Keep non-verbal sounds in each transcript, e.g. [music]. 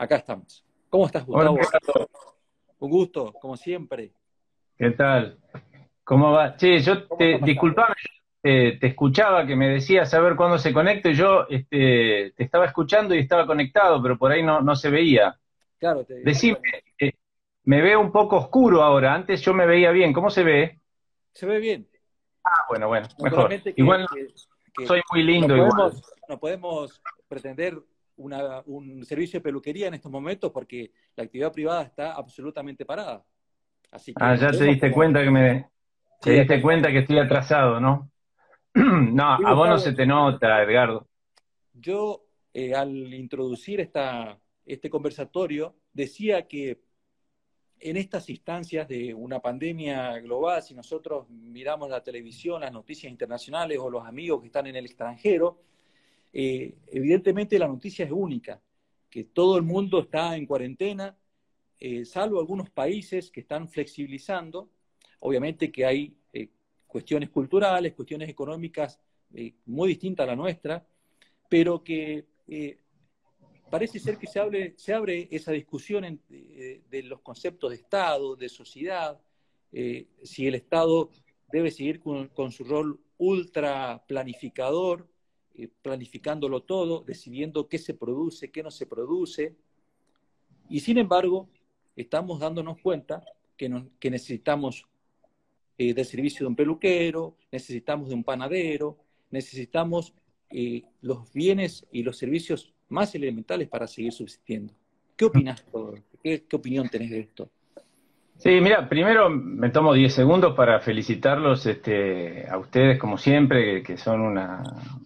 acá estamos. ¿Cómo estás, Gustavo? Un gusto, como siempre. ¿Qué tal? ¿Cómo va? Sí, yo te, disculpame, te escuchaba que me decías saber cuándo se conecta y yo este, te estaba escuchando y estaba conectado, pero por ahí no, no se veía. Claro, te... Decime, eh, me veo un poco oscuro ahora, antes yo me veía bien, ¿cómo se ve? Se ve bien. Ah, bueno, bueno, mejor. igual soy muy lindo. No podemos, igual. no podemos pretender un servicio de peluquería en estos momentos porque la actividad privada está absolutamente parada. Así ah, ya te diste cuenta que me... Te diste cuenta que estoy atrasado, ¿no? [clears throat] no, a vos no se te nota, Edgardo. Yo, eh, al introducir esta, este conversatorio, decía que en estas instancias de una pandemia global, si nosotros miramos la televisión, las noticias internacionales o los amigos que están en el extranjero, eh, evidentemente la noticia es única, que todo el mundo está en cuarentena, eh, salvo algunos países que están flexibilizando. Obviamente que hay eh, cuestiones culturales, cuestiones económicas muy distintas a la nuestra, pero que parece ser que se, abre esa discusión de, los conceptos de Estado, de sociedad, eh, si el Estado debe seguir con, su rol ultra planificador, eh, planificándolo todo, decidiendo qué se produce, qué no se produce. Y sin embargo, estamos dándonos cuenta que, necesitamos eh, del servicio de un peluquero, necesitamos de un panadero, necesitamos los bienes y los servicios más elementales para seguir subsistiendo. ¿Qué opinas? ¿Qué, qué opinión tenés de esto? Sí, mira, primero me tomo 10 segundos para felicitarlos este, a ustedes, como siempre, que son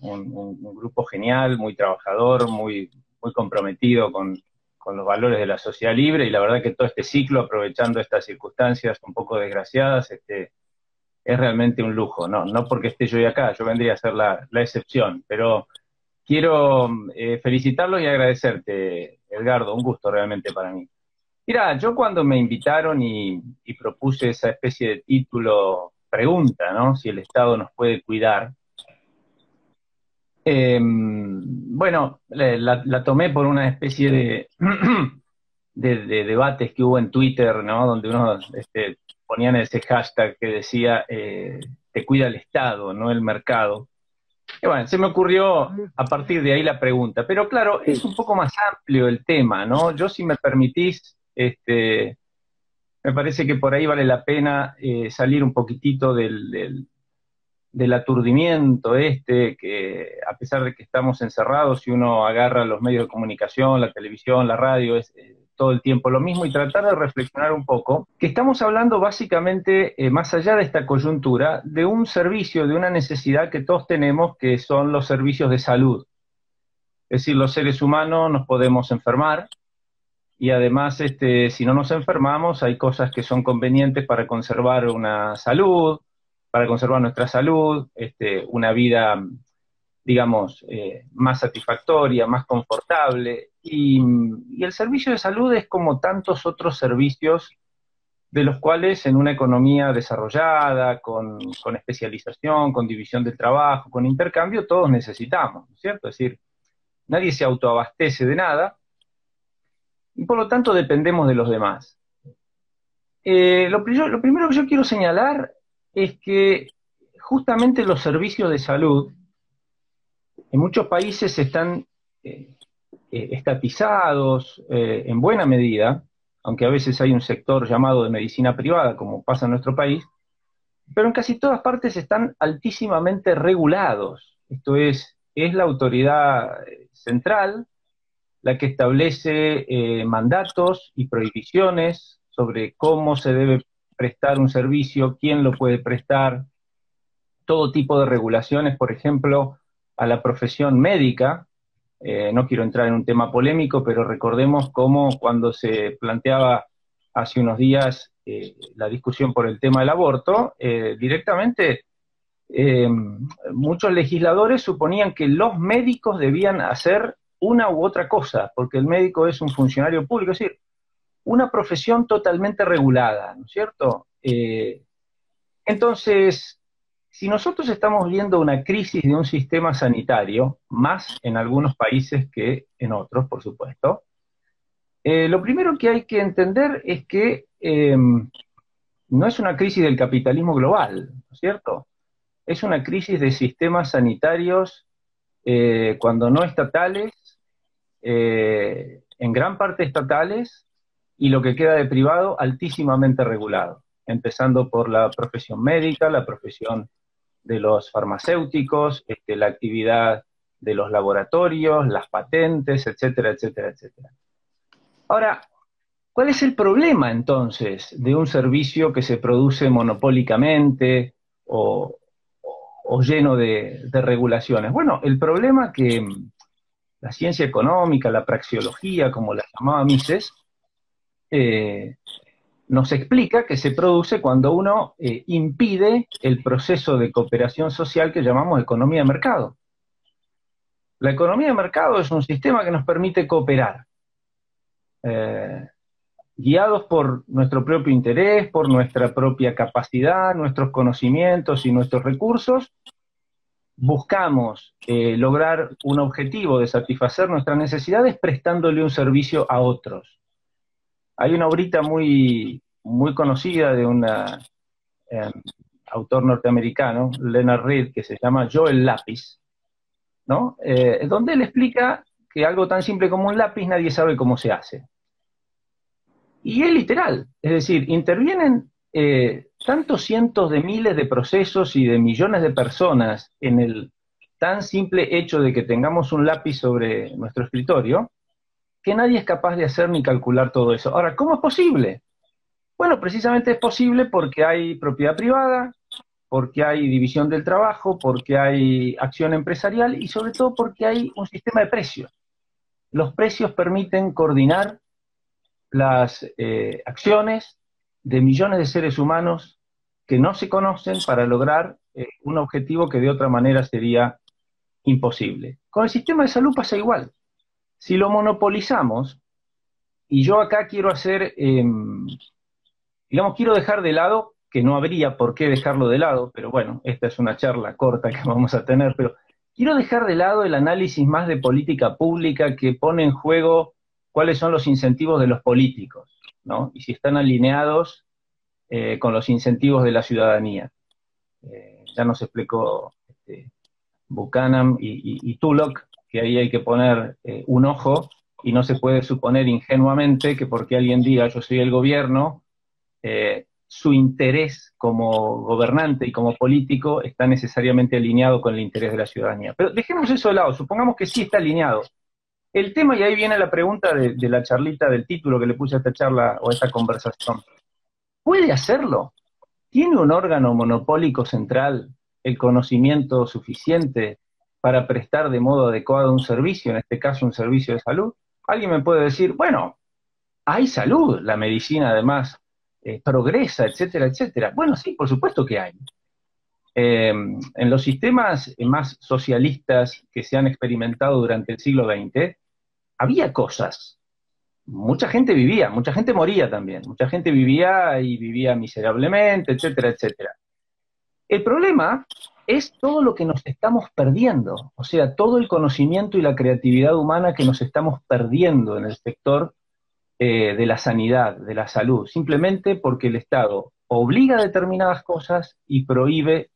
un, grupo genial, muy trabajador, muy, muy comprometido con, los valores de la sociedad libre y la verdad que todo este ciclo, aprovechando estas circunstancias un poco desgraciadas, este, es realmente un lujo. No, no porque esté yo acá, yo vendría a ser la, la excepción, pero quiero eh, felicitarlos y agradecerte, Edgardo, un gusto realmente para mí. Mira, yo cuando me invitaron y, propuse esa especie de título, pregunta, ¿no? Si el Estado nos puede cuidar. Em, bueno, la, tomé por una especie [clears throat] de, de, debates que hubo en Twitter, ¿no? Donde uno este, ponían ese hashtag que decía, eh, te cuida el Estado, no el mercado. Y bueno, se me ocurrió a partir de ahí la pregunta, pero claro, es un poco más amplio el tema, ¿no? Yo si me permitís, este, me parece que por ahí vale la pena eh, salir un poquitito del, del, aturdimiento este, que a pesar de que estamos encerrados, si uno agarra los medios de comunicación, la televisión, la radio, es, eh, todo el tiempo lo mismo y tratar de reflexionar un poco, que estamos hablando básicamente, eh, más allá de esta coyuntura, de un servicio, de una necesidad que todos tenemos, que son los servicios de salud. Es decir, los seres humanos nos podemos enfermar y además, este, si no nos enfermamos, hay cosas que son convenientes para conservar una salud, para conservar nuestra salud, este, una vida digamos, eh, más satisfactoria, más confortable. Y, el servicio de salud es como tantos otros servicios de los cuales en una economía desarrollada, con, especialización, con división del trabajo, con intercambio, todos necesitamos, ¿no es cierto? Es decir, nadie se autoabastece de nada y por lo tanto dependemos de los demás. Eh, lo, lo primero que yo quiero señalar es que justamente los servicios de salud en muchos países están eh, eh, estatizados en buena medida, aunque a veces hay un sector llamado de medicina privada, como pasa en nuestro país, pero en casi todas partes están altísimamente regulados. Esto es, es la autoridad central la que establece mandatos y prohibiciones sobre cómo se debe prestar un servicio, quién lo puede prestar, todo tipo de regulaciones, por ejemplo, a la profesión médica. Eh, no quiero entrar en un tema polémico, pero recordemos cómo cuando se planteaba hace unos días eh, la discusión por el tema del aborto, eh, directamente muchos legisladores suponían que los médicos debían hacer una u otra cosa, porque el médico es un funcionario público, es decir, una profesión totalmente regulada, ¿no es cierto? entonces, si nosotros estamos viendo una crisis de un sistema sanitario, más en algunos países que en otros, por supuesto, Eh, lo primero que hay que entender es que em, no es una crisis del capitalismo global, ¿no es cierto? Es una crisis de sistemas sanitarios, eh, cuando no estatales, eh, en gran parte estatales, y lo que queda de privado altísimamente regulado, empezando por la profesión médica, la profesión de los farmacéuticos, este, la actividad de los laboratorios, las patentes, etcétera, etcétera, etcétera. Ahora, ¿cuál es el problema entonces de un servicio que se produce monopólicamente o, lleno de, regulaciones? Bueno, el problema que la ciencia económica, la praxeología, como la llamaba Mises, eh, nos explica que se produce cuando uno eh, impide el proceso de cooperación social que llamamos economía de mercado. La economía de mercado es un sistema que nos permite cooperar, eh, guiados por nuestro propio interés, por nuestra propia capacidad, nuestros conocimientos y nuestros recursos, buscamos eh, lograr un objetivo de satisfacer nuestras necesidades prestándole un servicio a otros. Hay una obrita muy, muy conocida de un em, autor norteamericano, Leonard Reed, que se llama Yo el lápiz, ¿no? Eh, donde él explica que algo tan simple como un lápiz nadie sabe cómo se hace. Y es literal, es decir, intervienen eh, tantos cientos de miles de procesos y de millones de personas en el tan simple hecho de que tengamos un lápiz sobre nuestro escritorio, que nadie es capaz de hacer ni calcular todo eso. Ahora, ¿cómo es posible? Bueno, precisamente es posible porque hay propiedad privada, porque hay división del trabajo, porque hay acción empresarial y sobre todo porque hay un sistema de precios. Los precios permiten coordinar las eh, acciones de millones de seres humanos que no se conocen para lograr eh, un objetivo que de otra manera sería imposible. Con el sistema de salud pasa igual. Si lo monopolizamos, y yo acá quiero hacer, em, digamos, quiero dejar de lado, que no habría por qué dejarlo de lado, pero bueno, esta es una charla corta que vamos a tener, pero quiero dejar de lado el análisis más de política pública que pone en juego cuáles son los incentivos de los políticos, ¿no? Y si están alineados eh, con los incentivos de la ciudadanía. Eh, ya nos explicó este, Buchanan y, y Tullock que ahí hay que poner eh, un ojo y no se puede suponer ingenuamente que porque alguien diga yo soy el gobierno, su interés como gobernante y como político está necesariamente alineado con el interés de la ciudadanía. Pero dejemos eso de lado, supongamos que sí está alineado. El tema, y ahí viene la pregunta de, la charlita del título que le puse a esta charla o a esta conversación. ¿Puede hacerlo? ¿Tiene un órgano monopólico central el conocimiento suficiente para prestar de modo adecuado un servicio, en este caso un servicio de salud, alguien me puede decir, bueno, hay salud, la medicina además eh, progresa, etcétera, etcétera. Bueno, sí, por supuesto que hay. Em, en los sistemas más socialistas que se han experimentado durante el siglo XX, había cosas. Mucha gente vivía, mucha gente moría también, mucha gente vivía y vivía miserablemente, etcétera, etcétera. El problema es todo lo que nos estamos perdiendo, o sea, todo el conocimiento y la creatividad humana que nos estamos perdiendo en el sector eh, de la sanidad, de la salud, simplemente porque el Estado obliga determinadas cosas y prohíbe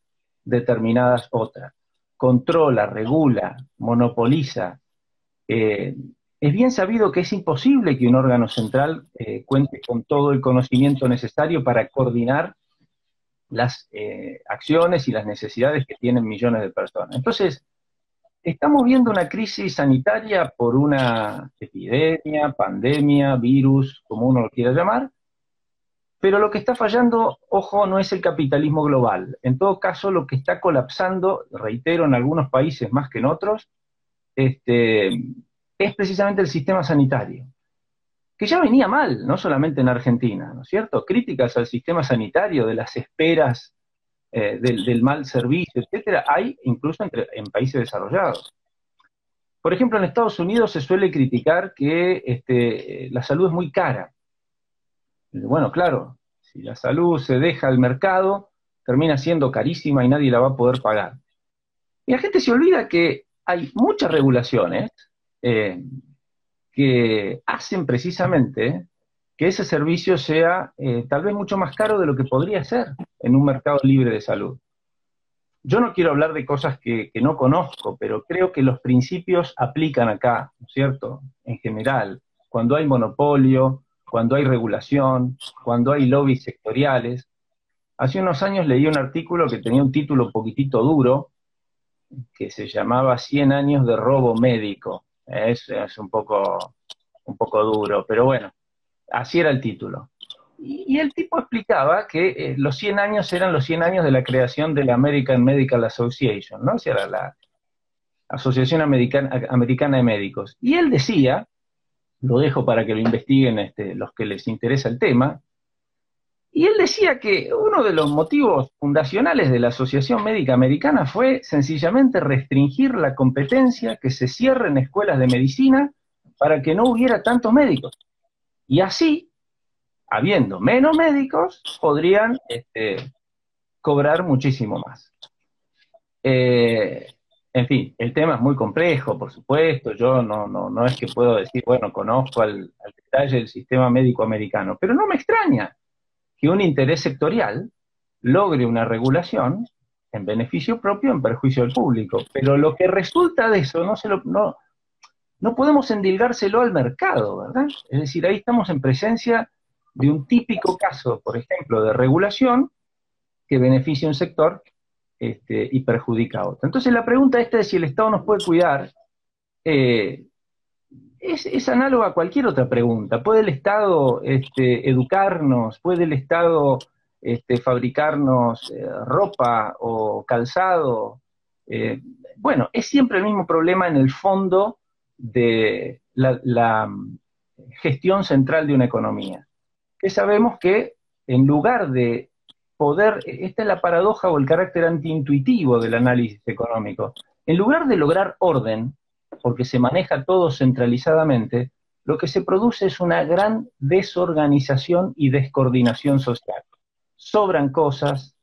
determinadas otras, controla, regula, monopoliza. Eh, es bien sabido que es imposible que un órgano central eh, cuente con todo el conocimiento necesario para coordinar las eh, acciones y las necesidades que tienen millones de personas. Entonces, estamos viendo una crisis sanitaria por una epidemia, pandemia, virus, como uno lo quiera llamar, pero lo que está fallando, ojo, no es el capitalismo global. En todo caso, lo que está colapsando, reitero, en algunos países más que en otros, este, es precisamente el sistema sanitario que ya venía mal, no solamente en Argentina, ¿no es cierto? Críticas al sistema sanitario, de las esperas, eh, del, mal servicio, etcétera, hay incluso en países desarrollados. Por ejemplo, en Estados Unidos se suele criticar que este, la salud es muy cara. Bueno, claro, si la salud se deja al mercado, termina siendo carísima y nadie la va a poder pagar. Y la gente se olvida que hay muchas regulaciones eh, que hacen precisamente que ese servicio sea eh, tal vez mucho más caro de lo que podría ser en un mercado libre de salud. Yo no quiero hablar de cosas que, no conozco, pero creo que los principios aplican acá, ¿no es cierto? En general, cuando hay monopolio, cuando hay regulación, cuando hay lobbies sectoriales. Hace unos años leí un artículo que tenía un título poquitito duro, que se llamaba 100 años de robo médico. Es, es un, poco, un poco duro, pero bueno, así era el título. Y, el tipo explicaba que eh, los 100 años eran los 100 años de la creación de la American Medical Association, ¿no? O sea, la Asociación Americana, Americana de Médicos. Y él decía, lo dejo para que lo investiguen este, los que les interesa el tema, y él decía que uno de los motivos fundacionales de la Asociación Médica Americana fue sencillamente restringir la competencia, que se cierren escuelas de medicina para que no hubiera tantos médicos. Y así, habiendo menos médicos, podrían este, cobrar muchísimo más. Eh, en fin, el tema es muy complejo, por supuesto. Yo no, es que puedo decir, bueno, conozco al, al detalle el sistema médico americano, pero no me extraña que un interés sectorial logre una regulación en beneficio propio, en perjuicio del público. Pero lo que resulta de eso no, se lo, no, no podemos endilgárselo al mercado, ¿verdad? Es decir, ahí estamos en presencia de un típico caso, por ejemplo, de regulación que beneficia a un sector este, y perjudica a otro. Entonces la pregunta esta es si el Estado nos puede cuidar, eh, es, análoga a cualquier otra pregunta. ¿Puede el Estado este, educarnos? ¿Puede el Estado este, fabricarnos eh, ropa o calzado? Eh, bueno, es siempre el mismo problema en el fondo de la, mm, gestión central de una economía. Que sabemos que en lugar de poder, esta es la paradoja o el carácter antiintuitivo del análisis económico, en lugar de lograr orden, porque se maneja todo centralizadamente, lo que se produce es una gran desorganización y descoordinación social. Sobran cosas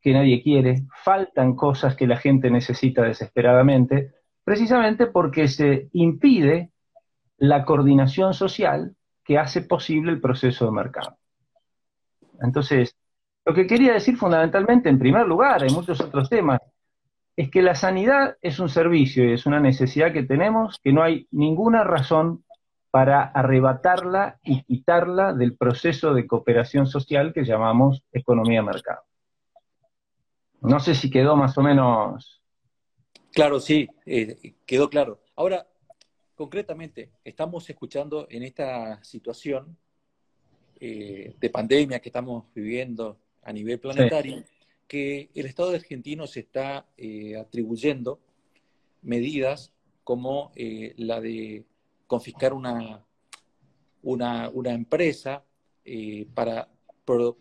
que nadie quiere, faltan cosas que la gente necesita desesperadamente, precisamente porque se impide la coordinación social que hace posible el proceso de mercado. Entonces, lo que quería decir fundamentalmente, en primer lugar, hay muchos otros temas, es que la sanidad es un servicio y es una necesidad que tenemos, que no hay ninguna razón para arrebatarla y quitarla del proceso de cooperación social que llamamos economía de mercado. No sé si quedó más o menos... Claro, sí, eh, quedó claro. Ahora, concretamente, estamos escuchando en esta situación eh, de pandemia que estamos viviendo a nivel planetario, que el Estado argentino se está eh, atribuyendo medidas como eh, la de confiscar una, una, empresa eh, para,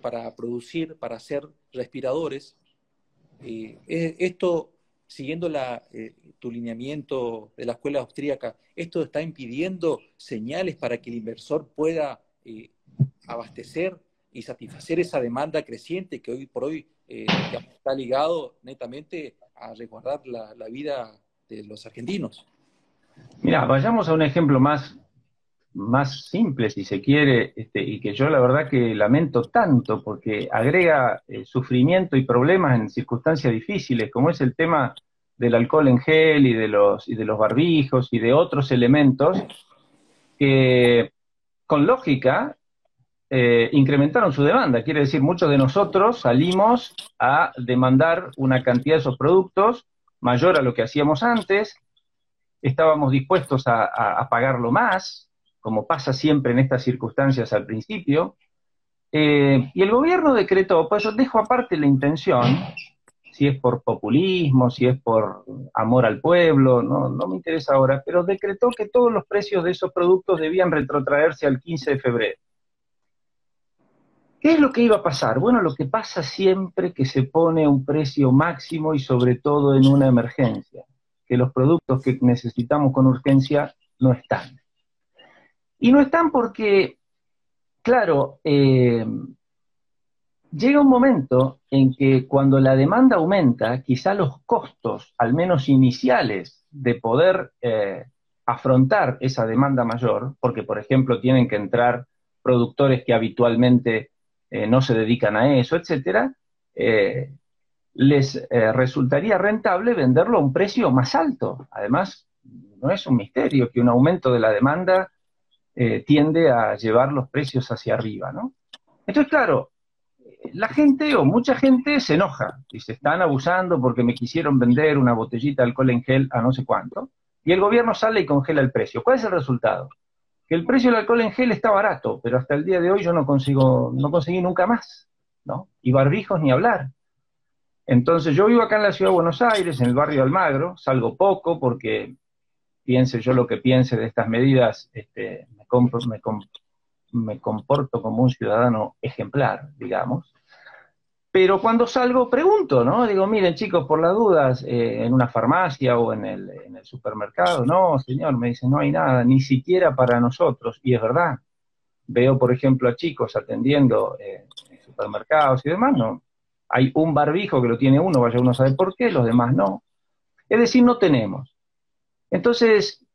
para producir, para hacer respiradores. esto, siguiendo tu lineamiento de la escuela austríaca, esto está impidiendo señales para que el inversor pueda abastecer y satisfacer esa demanda creciente que hoy por hoy eh, está ligado netamente a resguardar la, vida de los argentinos. Mira, vayamos a un ejemplo más, más simple, si se quiere, este, y que yo la verdad que lamento tanto porque agrega eh, sufrimiento y problemas en circunstancias difíciles, como es el tema del alcohol en gel y de los, y de los barbijos y de otros elementos que con lógica eh, incrementaron su demanda. Quiere decir, muchos de nosotros salimos a demandar una cantidad de esos productos mayor a lo que hacíamos antes, estábamos dispuestos a, pagarlo más, como pasa siempre en estas circunstancias al principio, eh, y el gobierno decretó, pues yo dejo aparte la intención, si es por populismo, si es por amor al pueblo, no, no me interesa ahora, pero decretó que todos los precios de esos productos debían retrotraerse al 15 de febrero. ¿Qué es lo que iba a pasar? Bueno, lo que pasa siempre que se pone un precio máximo y sobre todo en una emergencia, que los productos que necesitamos con urgencia no están. Y no están porque, claro, eh, llega un momento en que cuando la demanda aumenta, quizá los costos, al menos iniciales, de poder eh, afrontar esa demanda mayor, porque por ejemplo tienen que entrar productores que habitualmente eh, no se dedican a eso, etcétera, eh, les eh, resultaría rentable venderlo a un precio más alto. Además, no es un misterio que un aumento de la demanda tiende a llevar los precios hacia arriba, ¿no? Entonces, claro, la gente o mucha gente se enoja y se están abusando porque me quisieron vender una botellita de alcohol en gel a no sé cuánto, y el gobierno sale y congela el precio. ¿Cuál es el resultado? Que el precio del alcohol en gel está barato, pero hasta el día de hoy yo no consigo, no conseguí nunca más, ¿no? Y barbijos ni hablar. Entonces yo vivo acá en la ciudad de Buenos Aires, en el barrio Almagro, salgo poco porque piense yo lo que piense de estas medidas, este, me, me comporto como un ciudadano ejemplar, digamos. Pero cuando salgo pregunto, ¿no? Digo, miren chicos, por las dudas, eh, en una farmacia o en el, supermercado, no, señor, me dicen, no hay nada, ni siquiera para nosotros. Y es verdad. Veo, por ejemplo, a chicos atendiendo eh, en supermercados y demás, ¿no? Hay un barbijo que lo tiene uno, vaya uno sabe por qué, los demás no. Es decir, no tenemos. Entonces,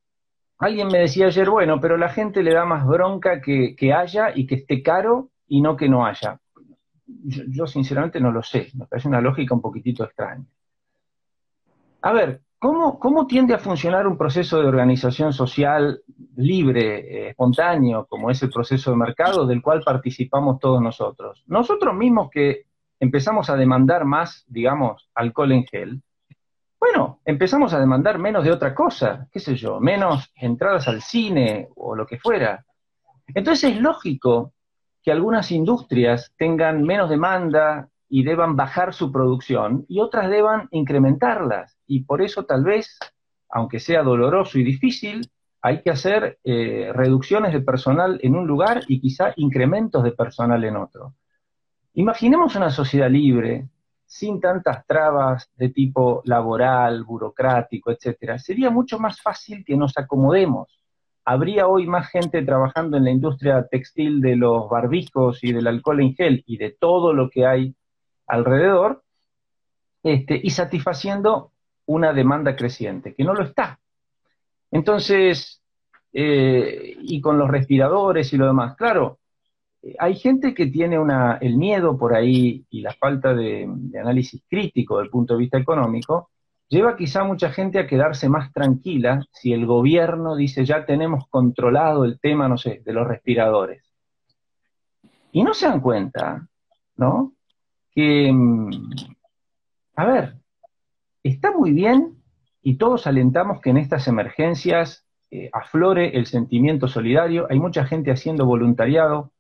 alguien me decía ayer, bueno, pero la gente le da más bronca que, que haya y que esté caro y no que no haya yo, sinceramente no lo sé, me parece una lógica un poquitito extraña. A ver, ¿cómo, ¿cómo, tiende a funcionar un proceso de organización social libre, eh, espontáneo, como es el proceso de mercado del cual participamos todos nosotros? Nosotros mismos que empezamos a demandar más, digamos, alcohol en gel, bueno, empezamos a demandar menos de otra cosa, qué sé yo, menos entradas al cine o lo que fuera. Entonces es lógico que algunas industrias tengan menos demanda y deban bajar su producción y otras deban incrementarlas. Y por eso tal vez, aunque sea doloroso y difícil, hay que hacer eh, reducciones de personal en un lugar y quizá incrementos de personal en otro. Imaginemos una sociedad libre, sin tantas trabas de tipo laboral, burocrático, etc. Sería mucho más fácil que nos acomodemos habría hoy más gente trabajando en la industria textil de los barbijos y del alcohol en gel y de todo lo que hay alrededor, este, y satisfaciendo una demanda creciente, que no lo está. Entonces, eh, y con los respiradores y lo demás, claro, hay gente que tiene una, el miedo por ahí y la falta de, de análisis crítico del punto de vista económico, lleva quizá mucha gente a quedarse más tranquila si el gobierno dice ya tenemos controlado el tema, no sé, de los respiradores. Y no se dan cuenta, ¿no? Que, mm, a ver, está muy bien y todos alentamos que en estas emergencias eh, aflore el sentimiento solidario. Hay mucha gente haciendo voluntariado,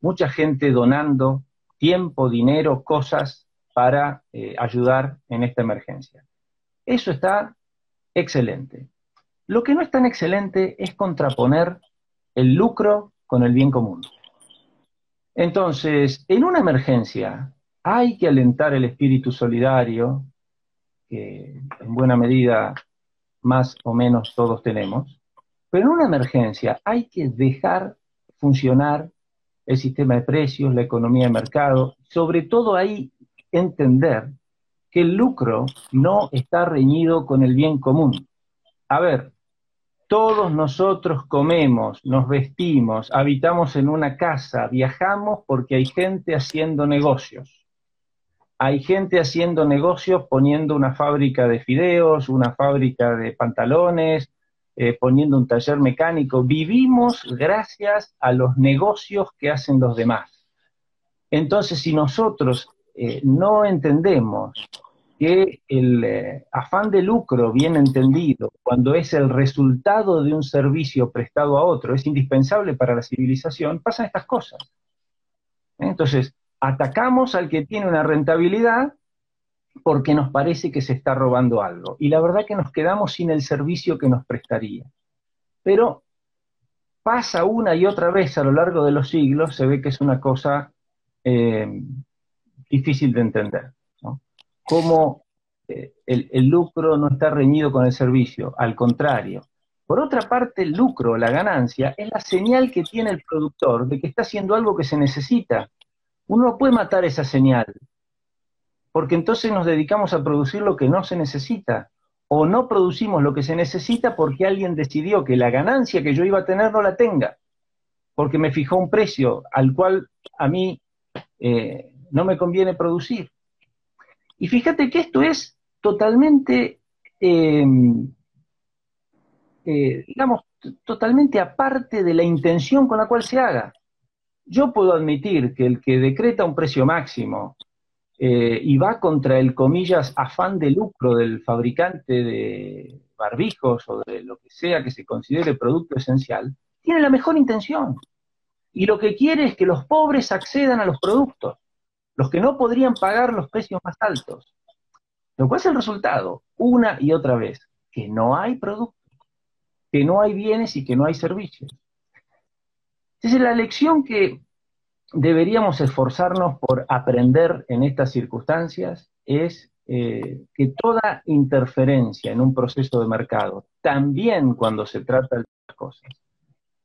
mucha gente donando tiempo, dinero, cosas para eh, ayudar en esta emergencia. Eso está excelente. Lo que no es tan excelente es contraponer el lucro con el bien común. Entonces, en una emergencia hay que alentar el espíritu solidario, que en buena medida más o menos todos tenemos, pero en una emergencia hay que dejar funcionar el sistema de precios, la economía de mercado, sobre todo hay entender que el lucro no está reñido con el bien común. A ver, todos nosotros comemos, nos vestimos, habitamos en una casa, viajamos porque hay gente haciendo negocios. Hay gente haciendo negocios poniendo una fábrica de fideos, una fábrica de pantalones, eh, poniendo un taller mecánico. Vivimos gracias a los negocios que hacen los demás. Entonces, si nosotros eh, no entendemos que el eh, afán de lucro bien entendido, cuando es el resultado de un servicio prestado a otro, es indispensable para la civilización, pasan estas cosas. Entonces, atacamos al que tiene una rentabilidad porque nos parece que se está robando algo. Y la verdad que nos quedamos sin el servicio que nos prestaría. Pero pasa una y otra vez a lo largo de los siglos, se ve que es una cosa eh, difícil de entender. ¿no? Cómo eh, el, el, lucro no está reñido con el servicio, al contrario. Por otra parte, el lucro, la ganancia, es la señal que tiene el productor de que está haciendo algo que se necesita. Uno no puede matar esa señal, porque entonces nos dedicamos a producir lo que no se necesita, o no producimos lo que se necesita porque alguien decidió que la ganancia que yo iba a tener no la tenga, porque me fijó un precio al cual a mí eh, no me conviene producir. Y fíjate que esto es totalmente, eh, eh, digamos, totalmente aparte de la intención con la cual se haga. Yo puedo admitir que el que decreta un precio máximo eh, y va contra el, comillas, afán de lucro del fabricante de barbijos o de lo que sea que se considere producto esencial, tiene la mejor intención. Y lo que quiere es que los pobres accedan a los productos, los que no podrían pagar los precios más altos. Lo cual es el resultado, una y otra vez, que no hay productos, que no hay bienes y que no hay servicios. Esa es la lección que deberíamos esforzarnos por aprender en estas circunstancias, es eh, que toda interferencia en un proceso de mercado, también cuando se trata de estas cosas,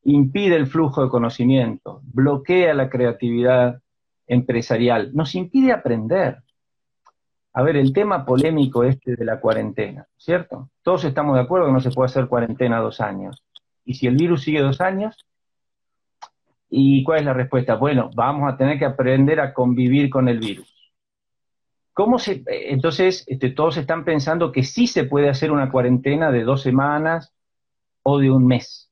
impide el flujo de conocimiento, bloquea la creatividad empresarial, nos impide aprender. A ver, el tema polémico este de la cuarentena, ¿cierto? Todos estamos de acuerdo que no se puede hacer cuarentena dos años. Y si el virus sigue dos años, ¿y cuál es la respuesta? Bueno, vamos a tener que aprender a convivir con el virus. ¿Cómo se, entonces, este, todos están pensando que sí se puede hacer una cuarentena de dos semanas o de un mes.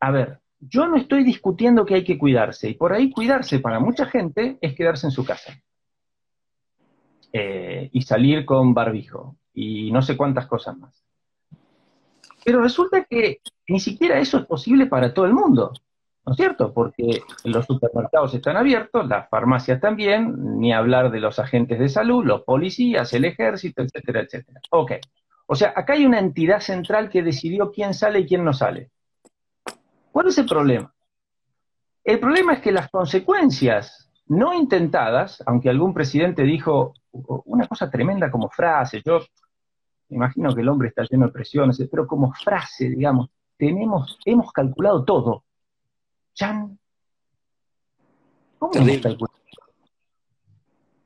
A ver, yo no estoy discutiendo que hay que cuidarse, y por ahí cuidarse para mucha gente es quedarse en su casa. Eh, y salir con barbijo, y no sé cuántas cosas más. Pero resulta que ni siquiera eso es posible para todo el mundo, ¿no es cierto? Porque los supermercados están abiertos, las farmacias también, ni hablar de los agentes de salud, los policías, el ejército, etcétera, etcétera. Ok. O sea, acá hay una entidad central que decidió quién sale y quién no sale. ¿Cuál es el problema? El problema es que las consecuencias no intentadas, aunque algún presidente dijo una cosa tremenda como frase, yo me imagino que el hombre está lleno de presiones, pero como frase, digamos, tenemos, hemos calculado todo. ¿Chan? ¿Cómo hemos calculado?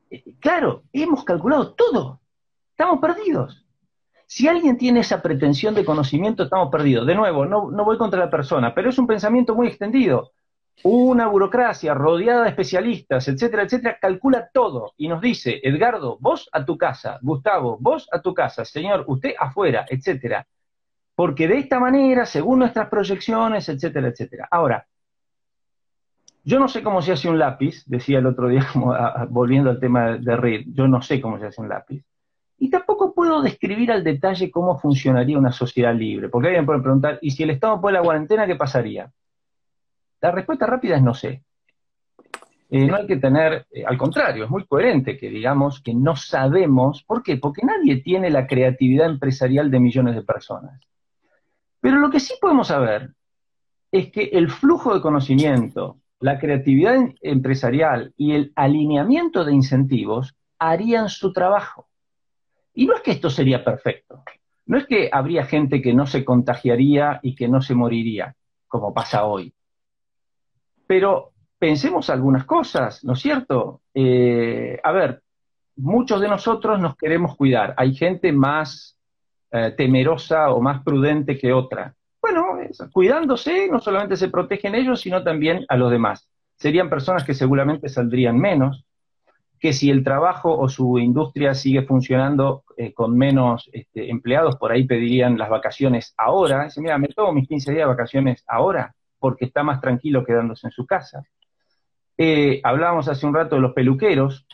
Eh, claro, hemos calculado todo. Estamos perdidos. Si alguien tiene esa pretensión de conocimiento, estamos perdidos. De nuevo, no, voy contra la persona, pero es un pensamiento muy extendido. Una burocracia rodeada de especialistas, etcétera, etcétera, calcula todo y nos dice, Edgardo, vos a tu casa, Gustavo, vos a tu casa, señor, usted afuera, etcétera. Porque de esta manera, según nuestras proyecciones, etcétera, etcétera. Ahora, yo no sé cómo se hace un lápiz, decía el otro día, volviendo al tema de Reed, yo no sé cómo se hace un lápiz. Y tampoco puedo describir al detalle cómo funcionaría una sociedad libre, porque alguien puede preguntar, ¿y si el Estado pone la cuarentena, qué pasaría? La respuesta rápida es no sé. Eh, no hay que tener, eh, al contrario, es muy coherente que digamos que no sabemos, ¿por qué? Porque nadie tiene la creatividad empresarial de millones de personas. Pero lo que sí podemos saber es que el flujo de conocimiento, la creatividad empresarial y el alineamiento de incentivos harían su trabajo. Y no es que esto sería perfecto, no es que habría gente que no se contagiaría y que no se moriría, como pasa hoy. Pero pensemos algunas cosas, ¿no es cierto? Eh, a ver, muchos de nosotros nos queremos cuidar. Hay gente más eh, temerosa o más prudente que otra. Bueno, cuidándose no solamente se protegen ellos, sino también a los demás. Serían personas que seguramente saldrían menos, que si el trabajo o su industria sigue funcionando eh, con menos este, empleados, por ahí pedirían las vacaciones ahora. Dice, mira, me tomo mis 15 días de vacaciones ahora, porque está más tranquilo quedándose en su casa. Eh, hablábamos hace un rato de los peluqueros.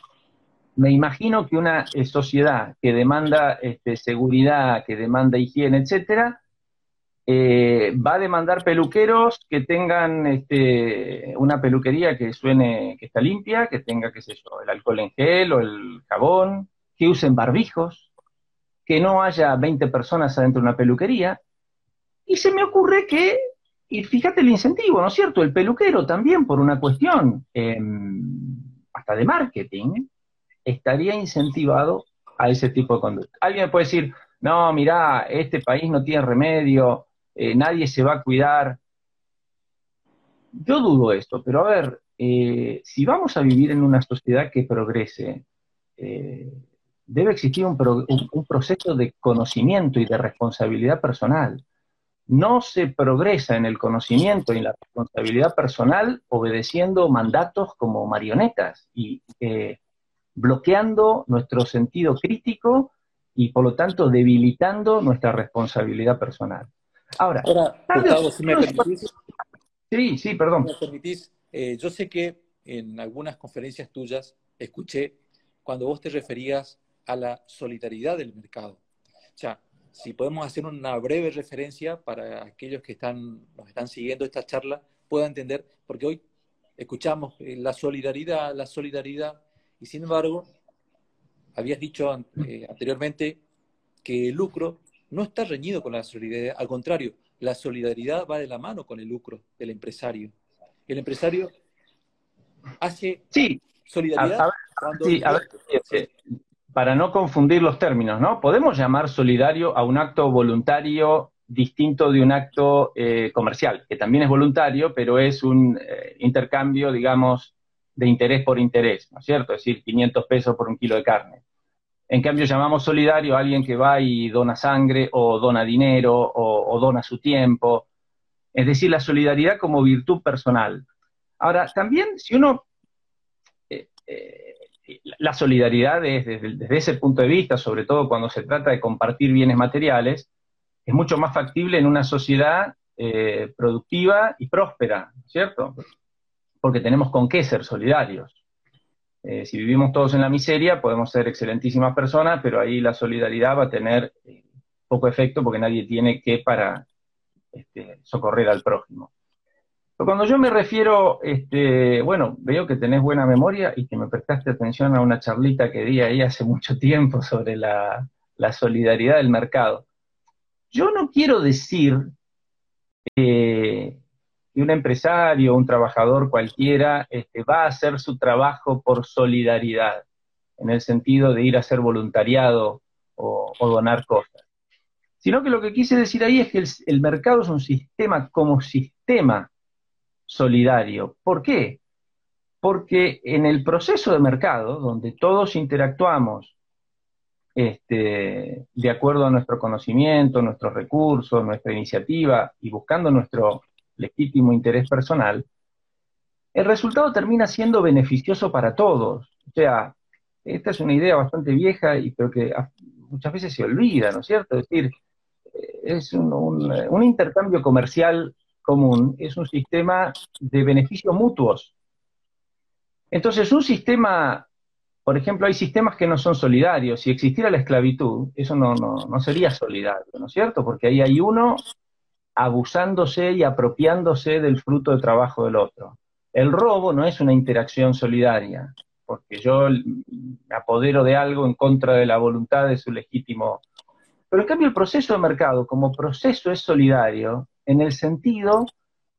Me imagino que una eh, sociedad que demanda este, seguridad, que demanda higiene, etcétera, eh, va a demandar peluqueros que tengan este, una peluquería que suene, que está limpia, que tenga, qué sé yo, el alcohol en gel o el jabón, que usen barbijos, que no haya 20 personas adentro de una peluquería. Y se me ocurre que, y fíjate el incentivo, ¿no es cierto? El peluquero también, por una cuestión em, hasta de marketing, estaría incentivado a ese tipo de conducta. Alguien puede decir, no, mira, este país no tiene remedio, eh, nadie se va a cuidar. Yo dudo esto, pero a ver, eh, si vamos a vivir en una sociedad que progrese, eh, debe existir un, proceso de conocimiento y de responsabilidad personal. No se progresa en el conocimiento y en la responsabilidad personal obedeciendo mandatos como marionetas y bloqueando nuestro sentido crítico y por lo tanto debilitando nuestra responsabilidad personal. Ahora, Gustavo, si me permitís, sí, sí, perdón. me permitís, eh, yo sé que en algunas conferencias tuyas escuché cuando vos te referías a la solidaridad del mercado. O sea, si podemos hacer una breve referencia para aquellos que están, nos están siguiendo esta charla, puedan entender, porque hoy escuchamos eh, la solidaridad, la solidaridad, y sin embargo, habías dicho eh, anteriormente que el lucro no está reñido con la solidaridad, al contrario, la solidaridad va de la mano con el lucro del empresario. El empresario hace sí. solidaridad sí, a ver, para no confundir los términos, ¿no? Podemos llamar solidario a un acto voluntario distinto de un acto eh, comercial, que también es voluntario, pero es un eh, intercambio, digamos, de interés por interés, ¿no es cierto? Es decir, 500 pesos por un kilo de carne. En cambio, llamamos solidario a alguien que va y dona sangre o dona dinero o, dona su tiempo. Es decir, la solidaridad como virtud personal. Ahora, también si uno... Eh, eh, la solidaridad desde, desde, ese punto de vista, sobre todo cuando se trata de compartir bienes materiales, es mucho más factible en una sociedad eh, productiva y próspera, ¿cierto? Porque tenemos con qué ser solidarios. Eh, si vivimos todos en la miseria, podemos ser excelentísimas personas, pero ahí la solidaridad va a tener eh, poco efecto porque nadie tiene que para este, socorrer al prójimo. Pero cuando yo me refiero, este, bueno, veo que tenés buena memoria y que me prestaste atención a una charlita que di ahí hace [laughs] mucho tiempo sobre la, solidaridad del mercado. Yo no quiero decir eh, y un empresario, un trabajador cualquiera, este, va a hacer su trabajo por solidaridad, en el sentido de ir a hacer voluntariado o, donar cosas. Sino que lo que quise decir ahí es que el, mercado es un sistema como sistema solidario. ¿Por qué? Porque en el proceso de mercado, donde todos interactuamos este, de acuerdo a nuestro conocimiento, nuestros recursos, nuestra iniciativa y buscando nuestro legítimo interés personal, el resultado termina siendo beneficioso para todos. O sea, esta es una idea bastante vieja y creo que muchas veces se olvida, ¿no es cierto? Es decir, eh, es un, intercambio comercial común, es un sistema de beneficios mutuos. Entonces, un sistema, por ejemplo, hay sistemas que no son solidarios. Si existiera la esclavitud, eso no, no sería solidario, ¿no es cierto? Porque ahí hay uno abusándose y apropiándose del fruto de trabajo del otro. El robo no es una interacción solidaria, porque yo me apodero de algo en contra de la voluntad de su legítimo. Pero en cambio el proceso de mercado como proceso es solidario en el sentido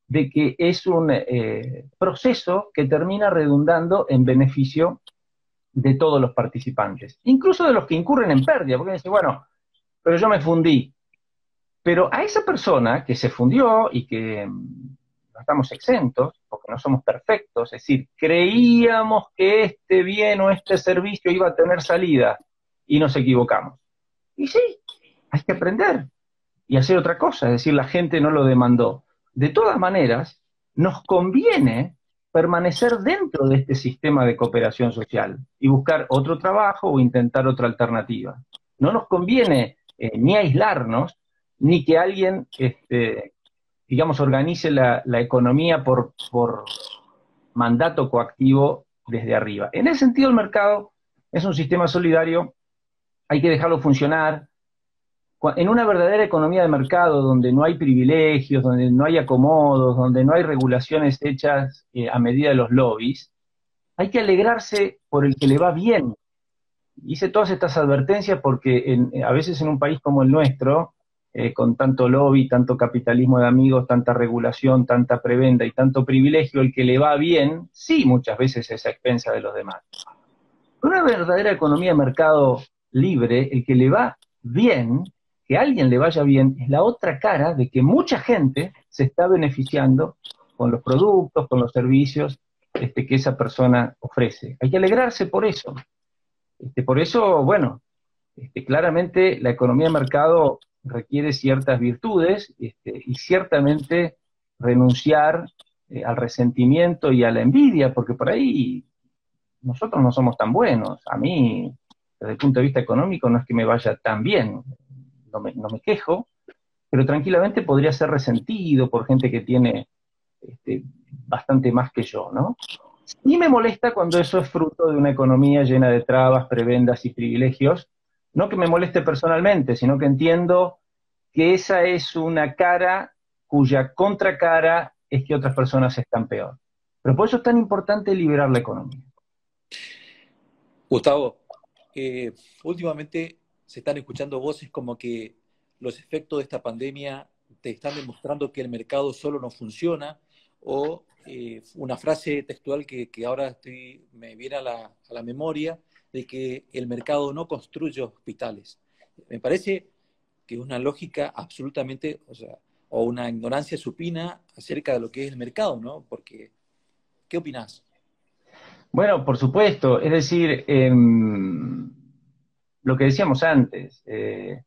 de que es un eh, proceso que termina redundando en beneficio de todos los participantes, incluso de los que incurren en pérdida, porque dicen, bueno, pero yo me fundí, pero a esa persona que se fundió y que mm, no estamos exentos, porque no somos perfectos, es decir, creíamos que este bien o este servicio iba a tener salida y nos equivocamos. Y sí, hay que aprender y hacer otra cosa, es decir, la gente no lo demandó. De todas maneras, nos conviene permanecer dentro de este sistema de cooperación social y buscar otro trabajo o intentar otra alternativa. No nos conviene eh, ni aislarnos, ni que alguien, este, digamos, organice la, economía por, por mandato coactivo desde arriba. En ese sentido, el mercado es un sistema solidario, hay que dejarlo funcionar. En una verdadera economía de mercado donde no hay privilegios, donde no hay acomodos, donde no hay regulaciones hechas eh, a medida de los lobbies, hay que alegrarse por el que le va bien. Hice todas estas advertencias porque a veces en un país como el nuestro, eh, con tanto lobby, tanto capitalismo de amigos, tanta regulación, tanta prebenda y tanto privilegio, el que le va bien, sí, muchas veces es a expensa de los demás. Una verdadera economía de mercado libre, el que le va bien, que a alguien le vaya bien, es la otra cara de que mucha gente se está beneficiando con los productos, con los servicios este, que esa persona ofrece. Hay que alegrarse por eso. Este, por eso, bueno, este, claramente la economía de mercado requiere ciertas virtudes este, y ciertamente renunciar eh, al resentimiento y a la envidia, porque por ahí nosotros no somos tan buenos. A mí, desde el punto de vista económico, no es que me vaya tan bien, no me, no me quejo, pero tranquilamente podría ser resentido por gente que tiene este, bastante más que yo, ¿no? Y me molesta cuando eso es fruto de una economía llena de trabas, prebendas y privilegios. No que me moleste personalmente, sino que entiendo que esa es una cara cuya contracara es que otras personas están peor. Pero por eso es tan importante liberar la economía. Gustavo, eh, últimamente se están escuchando voces como que los efectos de esta pandemia te están demostrando que el mercado solo no funciona, o eh, una frase textual que, ahora estoy, me viene a la, a la, memoria, de que el mercado no construye hospitales. Me parece que es una lógica absolutamente, o sea, o una ignorancia supina acerca de lo que es el mercado, ¿no? Porque, ¿qué opinas? Bueno, por supuesto, es decir, em, lo que decíamos antes, eh,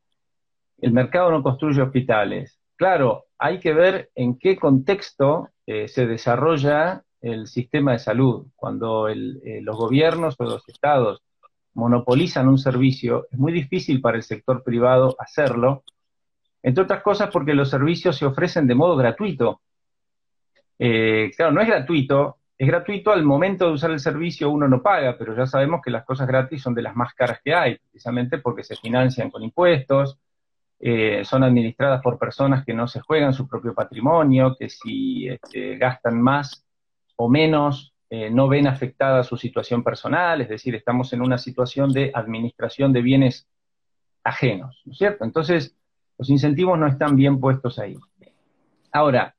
el mercado no construye hospitales. Claro, hay que ver en qué contexto eh, se desarrolla el sistema de salud. Cuando eh, los gobiernos o los estados monopolizan un servicio, es muy difícil para el sector privado hacerlo, entre otras cosas porque los servicios se ofrecen de modo gratuito. claro, no es gratuito es gratuito al momento de usar el servicio uno no paga, pero ya sabemos que las cosas gratis son de las más caras que hay, precisamente porque se financian con impuestos, eh, son administradas por personas que no se juegan su propio patrimonio, que si este, gastan más o menos eh, no ven afectada su situación personal, es decir, estamos en una situación de administración de bienes ajenos, ¿no es cierto? Entonces, los incentivos no están bien puestos ahí. Ahora,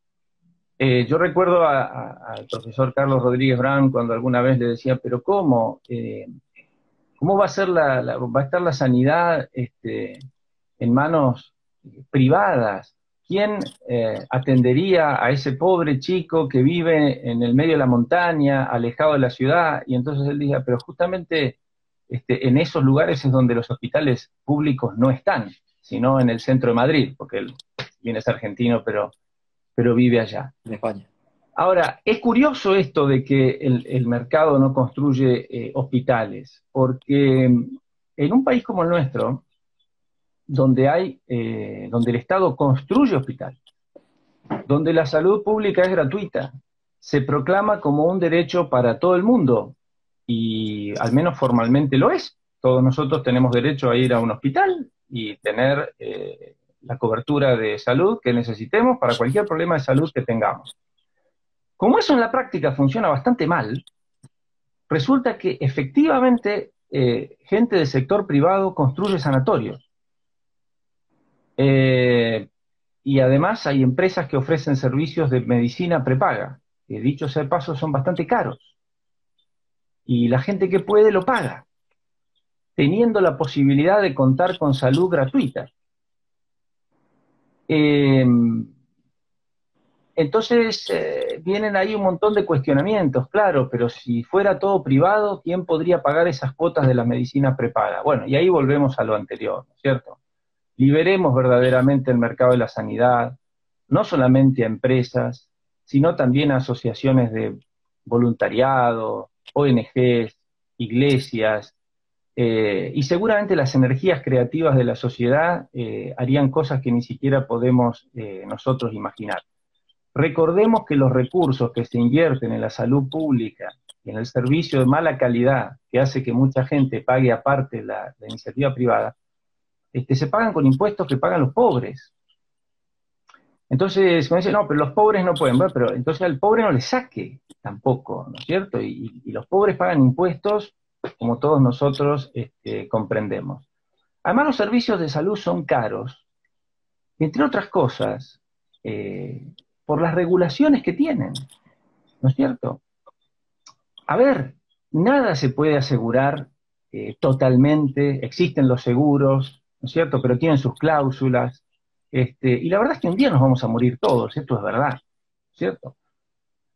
eh, yo recuerdo al profesor Carlos Rodríguez Brown cuando alguna vez le decía, pero ¿cómo? Eh, ¿Cómo va a, ser la, a estar la sanidad este, en manos privadas? ¿Quién eh, atendería a ese pobre chico que vive en el medio de la montaña, alejado de la ciudad? Y entonces él decía, pero justamente este, en esos lugares es donde los hospitales públicos no están, sino en el centro de Madrid, porque él viene es argentino, pero pero vive allá. En España. Ahora, es curioso esto de que el, mercado no construye eh, hospitales, porque en un país como el nuestro, donde hay, eh, donde el Estado construye hospitales, donde la salud pública es gratuita, se proclama como un derecho para todo el mundo, y al menos formalmente lo es. Todos nosotros tenemos derecho a ir a un hospital y tener eh, la cobertura de salud que necesitemos para cualquier problema de salud que tengamos. Como eso en la práctica funciona bastante mal, resulta que efectivamente eh, gente del sector privado construye sanatorios. Eh, y además hay empresas que ofrecen servicios de medicina prepaga, que dicho sea paso son bastante caros. Y la gente que puede lo paga, teniendo la posibilidad de contar con salud gratuita. Eh, entonces eh, vienen ahí un montón de cuestionamientos, claro, pero si fuera todo privado, ¿quién podría pagar esas cuotas de la medicina prepaga? Bueno, y ahí volvemos a lo anterior, ¿no es cierto? Liberemos verdaderamente el mercado de la sanidad, no solamente a empresas, sino también a asociaciones de voluntariado, ONGs, iglesias, eh, y seguramente las energías creativas de la sociedad eh, harían cosas que ni siquiera podemos eh, nosotros imaginar. Recordemos que los recursos que se invierten en la salud pública y en el servicio de mala calidad que hace que mucha gente pague aparte la, iniciativa privada, este, se pagan con impuestos que pagan los pobres. Entonces, como dice, no, pero los pobres no pueden, ver, pero entonces al pobre no le saque tampoco, ¿no es cierto? y los pobres pagan impuestos como todos nosotros este, comprendemos. Además, los servicios de salud son caros, entre otras cosas, eh, por las regulaciones que tienen, ¿no es cierto? A ver, nada se puede asegurar eh, totalmente, existen los seguros, ¿no es cierto? Pero tienen sus cláusulas, este, y la verdad es que un día nos vamos a morir todos, esto es verdad, ¿cierto?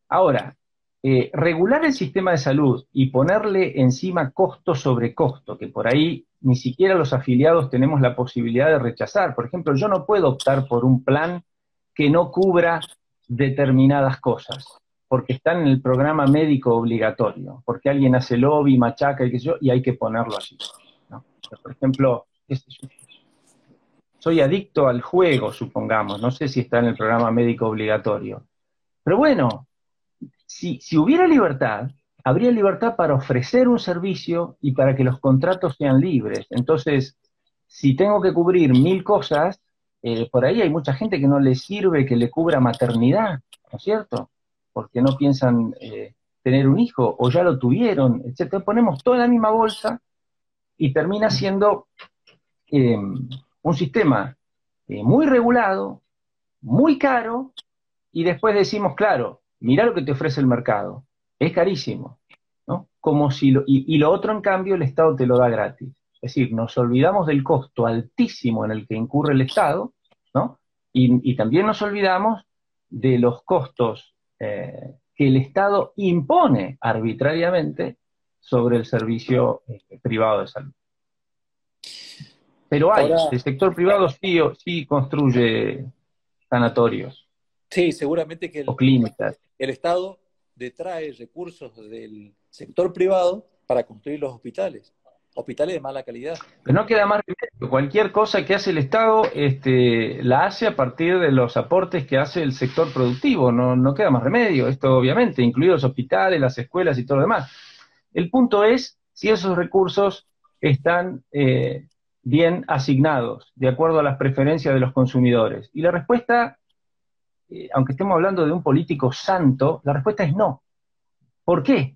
Ahora, eh, regular el sistema de salud y ponerle encima costo sobre costo, que por ahí ni siquiera los afiliados tenemos la posibilidad de rechazar. Por ejemplo, yo no puedo optar por un plan que no cubra determinadas cosas, porque están en el programa médico obligatorio, porque alguien hace lobby, machaca y qué yo, y hay que ponerlo así. Por ejemplo, soy adicto al juego, supongamos, no sé si está en el programa médico obligatorio. Pero bueno, si, si hubiera libertad, habría libertad para ofrecer un servicio y para que los contratos sean libres. Entonces, si tengo que cubrir mil cosas, eh, por ahí hay mucha gente que no le sirve que le cubra maternidad, ¿no es cierto? Porque no piensan eh, tener un hijo o ya lo tuvieron, etc. Ponemos toda la misma bolsa y termina siendo em, un sistema eh, muy regulado, muy caro, y después decimos, claro, mira lo que te ofrece el mercado, es carísimo, ¿no? Como si y, lo otro, en cambio, el Estado te lo da gratis. Es decir, nos olvidamos del costo altísimo en el que incurre el Estado, ¿no? Y, también nos olvidamos de los costos eh, que el Estado impone arbitrariamente sobre el servicio eh, privado de salud. Pero hay, el sector privado sí, sí construye sanatorios. Sí, seguramente que el, o clínicas. el Estado detrae recursos del sector privado para construir los hospitales, hospitales de mala calidad. Pero no queda más remedio. Cualquier cosa que hace el Estado este, la hace a partir de los aportes que hace el sector productivo, no, no queda más remedio. Esto obviamente, incluidos los hospitales, las escuelas y todo lo demás. El punto es si esos recursos están eh, bien asignados, de acuerdo a las preferencias de los consumidores. Y la respuesta, eh, aunque estemos hablando de un político santo, la respuesta es no. ¿Por qué?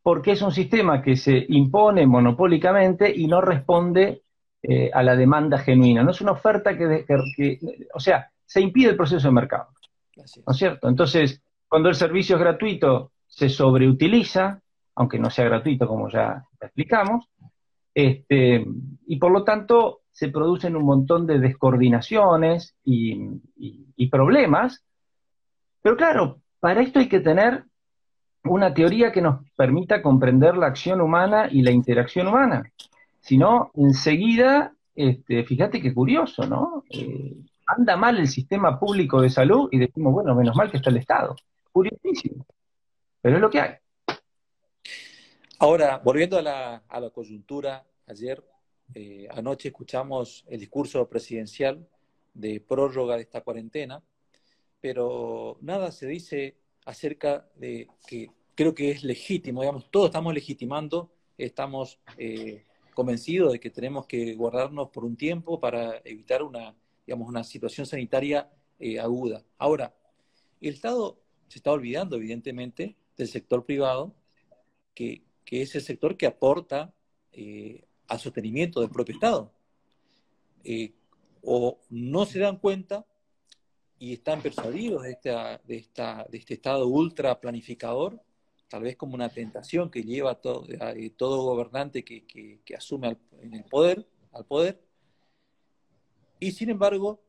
Porque es un sistema que se impone monopólicamente y no responde eh, a la demanda genuina. No es una oferta que, o sea, se impide el proceso de mercado. ¿No es cierto? Entonces, cuando el servicio es gratuito, se sobreutiliza, aunque no sea gratuito como ya explicamos, este, y por lo tanto se producen un montón de descoordinaciones y, problemas. Pero claro, para esto hay que tener una teoría que nos permita comprender la acción humana y la interacción humana. Si no, enseguida, este, fíjate qué curioso, ¿no? Eh, anda mal el sistema público de salud y decimos, bueno, menos mal que está el Estado. Curiosísimo. Pero es lo que hay. Ahora, volviendo a la, coyuntura, ayer, eh, anoche escuchamos el discurso presidencial de prórroga de esta cuarentena, pero nada se dice acerca de que creo que es legítimo, digamos, todos estamos legitimando, estamos eh, convencidos de que tenemos que guardarnos por un tiempo para evitar una, digamos, una situación sanitaria eh, aguda. Ahora, el Estado se está olvidando, evidentemente, del sector privado, que que es el sector que aporta eh, al sostenimiento del propio Estado. Eh, o no se dan cuenta y están persuadidos de, de, esta, de este Estado ultra planificador, tal vez como una tentación que lleva a todo, todo gobernante que, que, asume en el poder, al poder. Y sin embargo,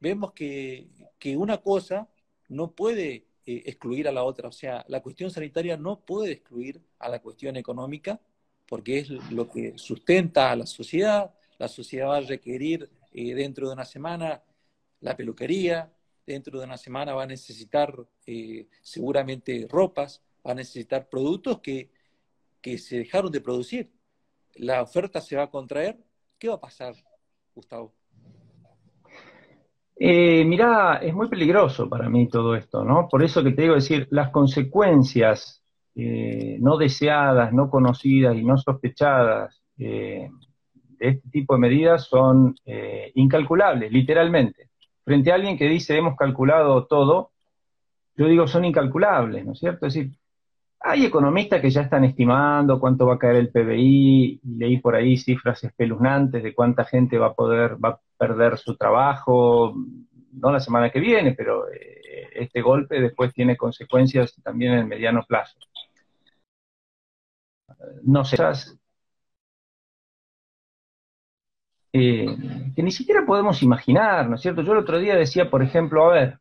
vemos que, que una cosa no puede eh, excluir a la otra. O sea, la cuestión sanitaria no puede excluir a la cuestión económica porque es lo que sustenta a la sociedad. La sociedad va a requerir eh, dentro de una semana la peluquería, dentro de una semana va a necesitar eh, seguramente ropas, va a necesitar productos que, que se dejaron de producir. La oferta se va a contraer. ¿Qué va a pasar, Gustavo? Eh, mirá, es muy peligroso para mí todo esto, ¿no? Por eso que te digo decir, las consecuencias eh, no deseadas, no conocidas y no sospechadas eh, de este tipo de medidas son eh, incalculables, literalmente. Frente a alguien que dice hemos calculado todo, yo digo son incalculables, ¿no es cierto? Es decir, hay economistas que ya están estimando cuánto va a caer el PBI, leí por ahí cifras espeluznantes de cuánta gente va a poder, perder su trabajo, no la semana que viene, pero eh, este golpe después tiene consecuencias también en el mediano plazo. No sé, eh, que ni siquiera podemos imaginar, ¿no es cierto? Yo el otro día decía, por ejemplo, a ver,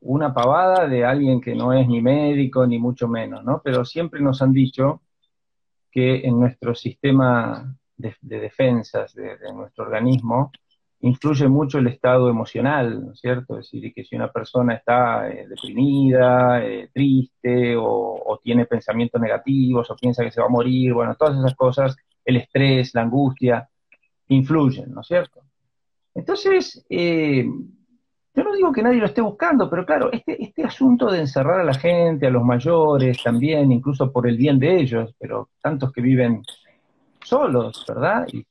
una pavada de alguien que no es ni médico ni mucho menos, ¿no? Pero siempre nos han dicho que en nuestro sistema de, defensas de, nuestro organismo influye mucho el estado emocional, ¿no es cierto? Es decir, que si una persona está eh, deprimida, eh, triste, o, tiene pensamientos negativos, o piensa que se va a morir, bueno, todas esas cosas, el estrés, la angustia, influyen, ¿no es cierto? Entonces, eh, yo no digo que nadie lo esté buscando, pero claro, este, este asunto de encerrar a la gente, a los mayores también, incluso por el bien de ellos, pero tantos que viven solos, ¿verdad? Y,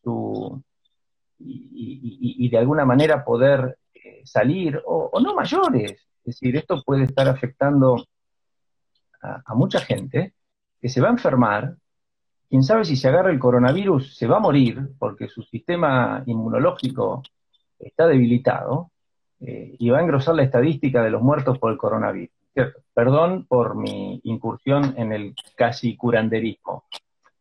y, de alguna manera poder eh, salir, o, no mayores, es decir, esto puede estar afectando a, mucha gente que se va a enfermar, quién sabe si se agarra el coronavirus, se va a morir porque su sistema inmunológico está debilitado, eh, y va a engrosar la estadística de los muertos por el coronavirus. Perdón por mi incursión en el casi curanderismo.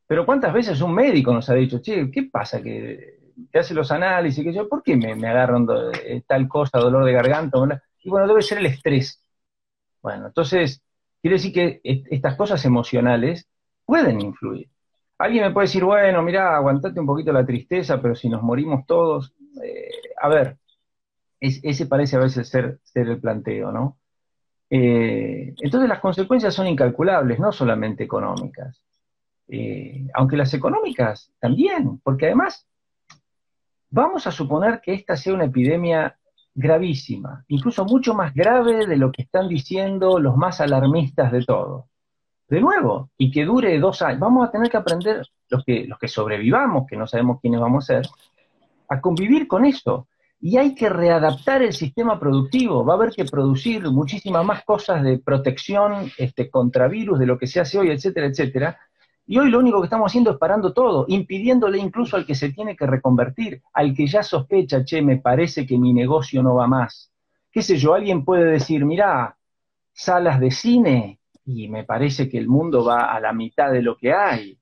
Pero ¿cuántas veces un médico nos ha dicho, che, ¿qué pasa? Que te hace los análisis, que yo, ¿por qué me, agarran eh, tal cosa, dolor de garganta? Y bueno, debe ser el estrés. Bueno, entonces, quiere decir que estas cosas emocionales pueden influir. Alguien me puede decir, bueno, mira, aguantate un poquito la tristeza, pero si nos morimos todos, eh, a ver, ese parece a veces ser, ser el planteo, ¿no? Eh, entonces las consecuencias son incalculables, no solamente económicas. Aunque las económicas también, porque además vamos a suponer que esta sea una epidemia gravísima, incluso mucho más grave de lo que están diciendo los más alarmistas de todo. De nuevo, y que dure dos años, vamos a tener que aprender, los que, los que sobrevivamos, que no sabemos quiénes vamos a ser, a convivir con esto y hay que readaptar el sistema productivo. Va a haber que producir muchísimas más cosas de protección este, contra virus, de lo que se hace hoy, etcétera, etcétera. Y hoy lo único que estamos haciendo es parando todo, impidiéndole incluso al que se tiene que reconvertir, al que ya sospecha, che, me parece que mi negocio no va más. Qué sé yo, alguien puede decir, mirá, salas de cine, y me parece que el mundo va a la mitad de lo que hay.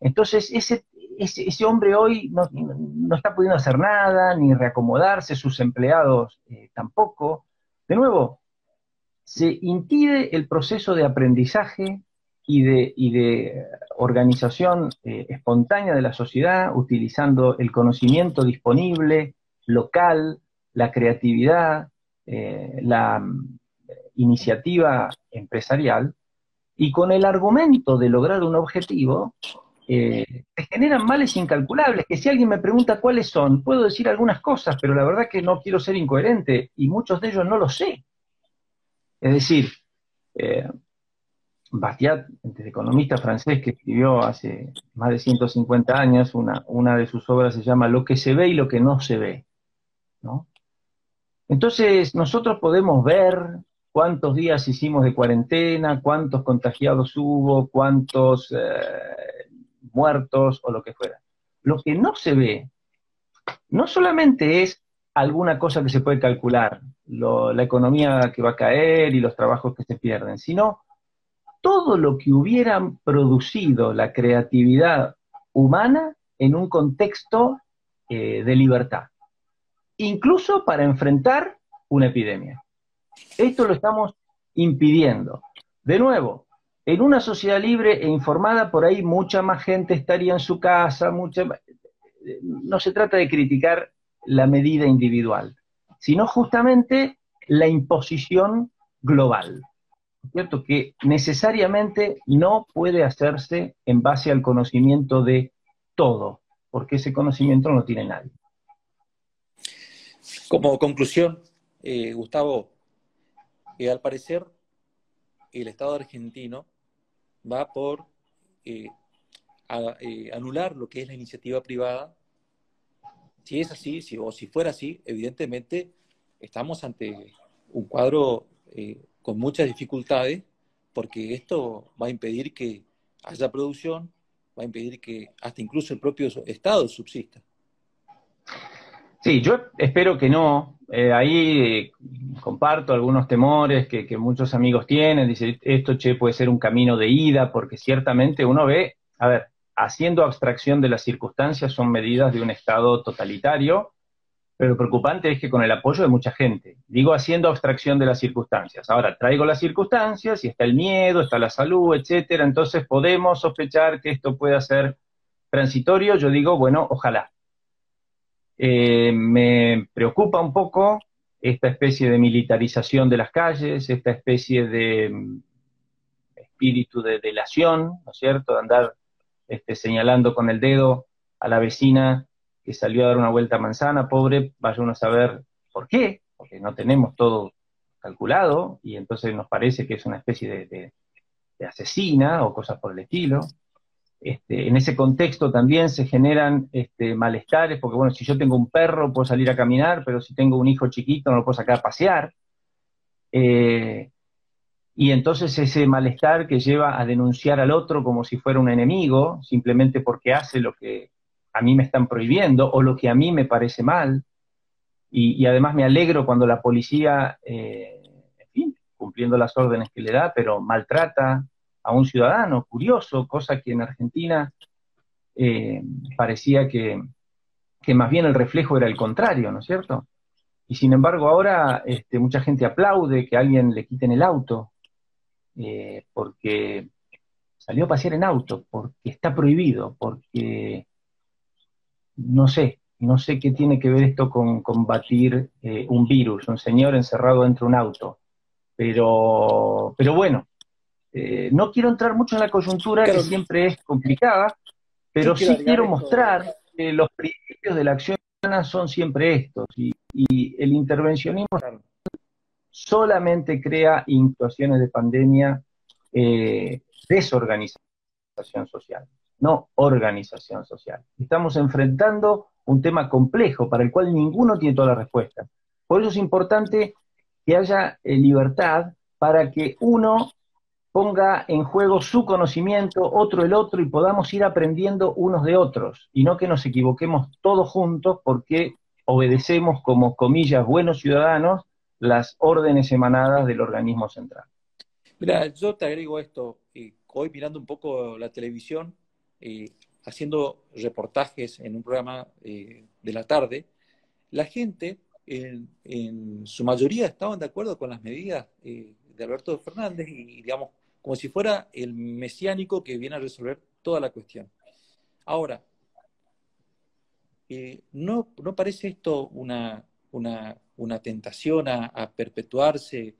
Entonces, ese ese, hombre hoy no, está pudiendo hacer nada, ni reacomodarse, sus empleados eh, tampoco. De nuevo, se impide el proceso de aprendizaje y de, de organización eh, espontánea de la sociedad utilizando el conocimiento disponible, local, la creatividad, eh, la mm, iniciativa empresarial, y con el argumento de lograr un objetivo, eh, se generan males incalculables, que si alguien me pregunta cuáles son, puedo decir algunas cosas, pero la verdad que no quiero ser incoherente y muchos de ellos no lo sé. Es decir, Bastiat, el economista francés que escribió hace más de 150 años, una, una de sus obras se llama Lo que se ve y lo que no se ve. Entonces, nosotros podemos ver cuántos días hicimos de cuarentena, cuántos contagiados hubo, cuántos eh, muertos o lo que fuera. Lo que no se ve no solamente es alguna cosa que se puede calcular, la economía que va a caer y los trabajos que se pierden, sino todo lo que hubieran producido la creatividad humana en un contexto eh, de libertad, incluso para enfrentar una epidemia. Esto lo estamos impidiendo. De nuevo, en una sociedad libre e informada, por ahí mucha más gente estaría en su casa, no se trata de criticar la medida individual, sino justamente la imposición global, ¿cierto? Que necesariamente no puede hacerse en base al conocimiento de todo, porque ese conocimiento no lo tiene nadie. Como conclusión, eh, Gustavo, eh, al parecer el Estado argentino va por eh, eh, anular lo que es la iniciativa privada. Si es así, si, o si fuera así, evidentemente estamos ante un cuadro con muchas dificultades, porque esto va a impedir que haya producción, va a impedir que hasta incluso el propio Estado subsista. Sí, yo espero que no. Eh, ahí eh, comparto algunos temores que, muchos amigos tienen. Dice, esto, che, puede ser un camino de ida, porque ciertamente uno ve, a ver, haciendo abstracción de las circunstancias, son medidas de un Estado totalitario, pero lo preocupante es que con el apoyo de mucha gente, digo haciendo abstracción de las circunstancias. Ahora, traigo las circunstancias y está el miedo, está la salud, etcétera, entonces podemos sospechar que esto pueda ser transitorio, yo digo, bueno, ojalá. Eh, me preocupa un poco esta especie de militarización de las calles, esta especie de mm, espíritu de delación, ¿no es cierto?, de andar este, señalando con el dedo a la vecina que salió a dar una vuelta a manzana, pobre, vaya uno a saber por qué, porque no tenemos todo calculado y entonces nos parece que es una especie de, asesina o cosas por el estilo. Este, en ese contexto también se generan este, malestares, porque bueno, si yo tengo un perro puedo salir a caminar, pero si tengo un hijo chiquito no lo puedo sacar a pasear. Eh, y entonces ese malestar que lleva a denunciar al otro como si fuera un enemigo, simplemente porque hace lo que a mí me están prohibiendo o lo que a mí me parece mal. Y, además me alegro cuando la policía, eh, en fin, cumpliendo las órdenes que le da, pero maltrata a un ciudadano, curioso, cosa que en Argentina eh, parecía que, más bien el reflejo era el contrario, ¿no es cierto? Y sin embargo ahora este, mucha gente aplaude que alguien le quiten el auto, eh, porque salió a pasear en auto, porque está prohibido, porque no sé, no sé qué tiene que ver esto con combatir eh, un virus, un señor encerrado dentro de un auto. Pero, pero bueno, eh, no quiero entrar mucho en la coyuntura, que siempre es complicada, pero sí quiero mostrar que los principios de la acción humana son siempre estos, y, el intervencionismo solamente crea situaciones de pandemia eh, desorganización social no organización social. Estamos enfrentando un tema complejo para el cual ninguno tiene toda la respuesta. Por eso es importante que haya eh, libertad para que uno ponga en juego su conocimiento, otro el otro, y podamos ir aprendiendo unos de otros, y no que nos equivoquemos todos juntos porque obedecemos como comillas buenos ciudadanos las órdenes emanadas del organismo central. Mira, yo te agrego esto, eh, hoy mirando un poco la televisión, eh, haciendo reportajes en un programa eh, de la tarde, la gente en, su mayoría estaban de acuerdo con las medidas eh, de Alberto Fernández y, digamos, como si fuera el mesiánico que viene a resolver toda la cuestión. Ahora, no, ¿no, parece esto una, una, tentación a, perpetuarse?